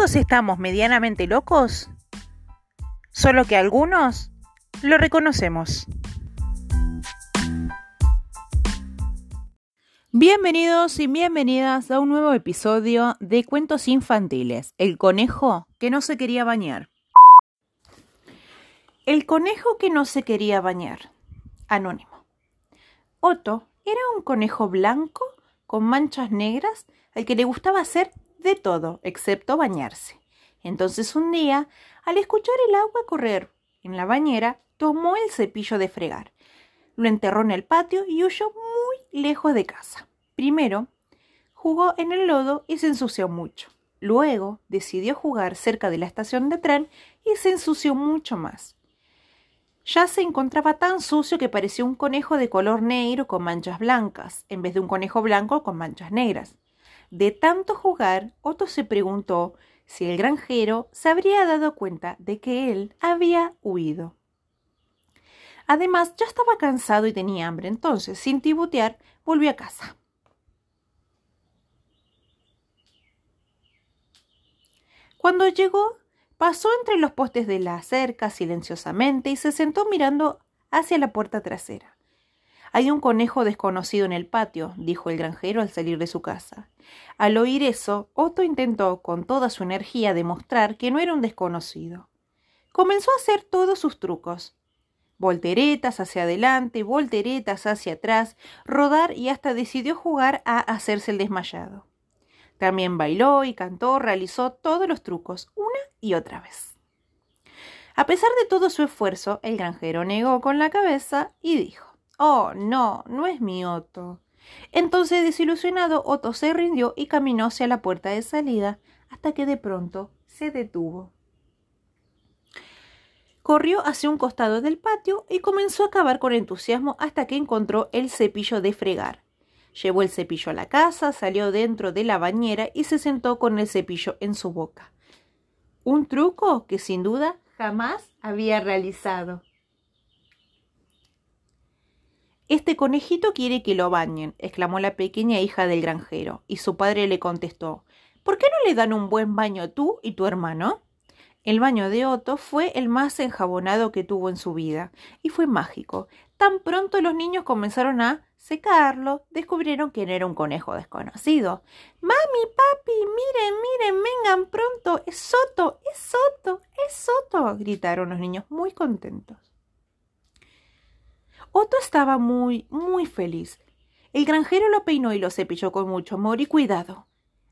Todos estamos medianamente locos, solo que algunos lo reconocemos. Bienvenidos y bienvenidas a un nuevo episodio de Cuentos Infantiles, El conejo que no se quería bañar. El conejo que no se quería bañar. Anónimo. Otto era un conejo blanco con manchas negras al que le gustaba hacer de todo excepto bañarse. Entonces un día, al escuchar el agua correr en la bañera, tomó el cepillo de fregar, lo enterró en el patio y huyó muy lejos de casa. Primero, jugó en el lodo y se ensució mucho. Luego decidió jugar cerca de la estación de tren y se ensució mucho más. Ya se encontraba tan sucio que parecía un conejo de color negro con manchas blancas, en vez de un conejo blanco con manchas negras. De tanto jugar, Otto se preguntó si el granjero se habría dado cuenta de que él había huido. Además, ya estaba cansado y tenía hambre, entonces, sin tibutear, volvió a casa. Cuando llegó, pasó entre los postes de la cerca silenciosamente y se sentó mirando hacia la puerta trasera. Hay un conejo desconocido en el patio, dijo el granjero al salir de su casa. Al oír eso, Otto intentó con toda su energía demostrar que no era un desconocido. Comenzó a hacer todos sus trucos. Volteretas hacia adelante, volteretas hacia atrás, rodar y hasta decidió jugar a hacerse el desmayado. También bailó y cantó, realizó todos los trucos, una y otra vez. A pesar de todo su esfuerzo, el granjero negó con la cabeza y dijo Oh, no, no es mi Otto. Entonces, desilusionado, Otto se rindió y caminó hacia la puerta de salida hasta que de pronto se detuvo. Corrió hacia un costado del patio y comenzó a cavar con entusiasmo hasta que encontró el cepillo de fregar. Llevó el cepillo a la casa, salió dentro de la bañera y se sentó con el cepillo en su boca. Un truco que sin duda jamás había realizado. Este conejito quiere que lo bañen, exclamó la pequeña hija del granjero, y su padre le contestó ¿Por qué no le dan un buen baño tú y tu hermano? El baño de Otto fue el más enjabonado que tuvo en su vida, y fue mágico. Tan pronto los niños comenzaron a secarlo, descubrieron que era un conejo desconocido. Mami, papi, miren, miren, vengan pronto, es Soto, es Soto, es Soto, gritaron los niños muy contentos. Otto estaba muy, muy feliz. El granjero lo peinó y lo cepilló con mucho amor y cuidado.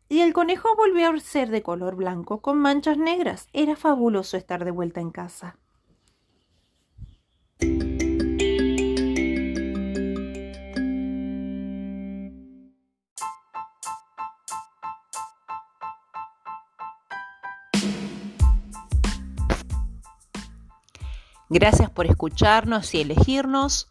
Y el conejo volvió a ser de color blanco con manchas negras. Era fabuloso estar de vuelta en casa. Gracias por escucharnos y elegirnos.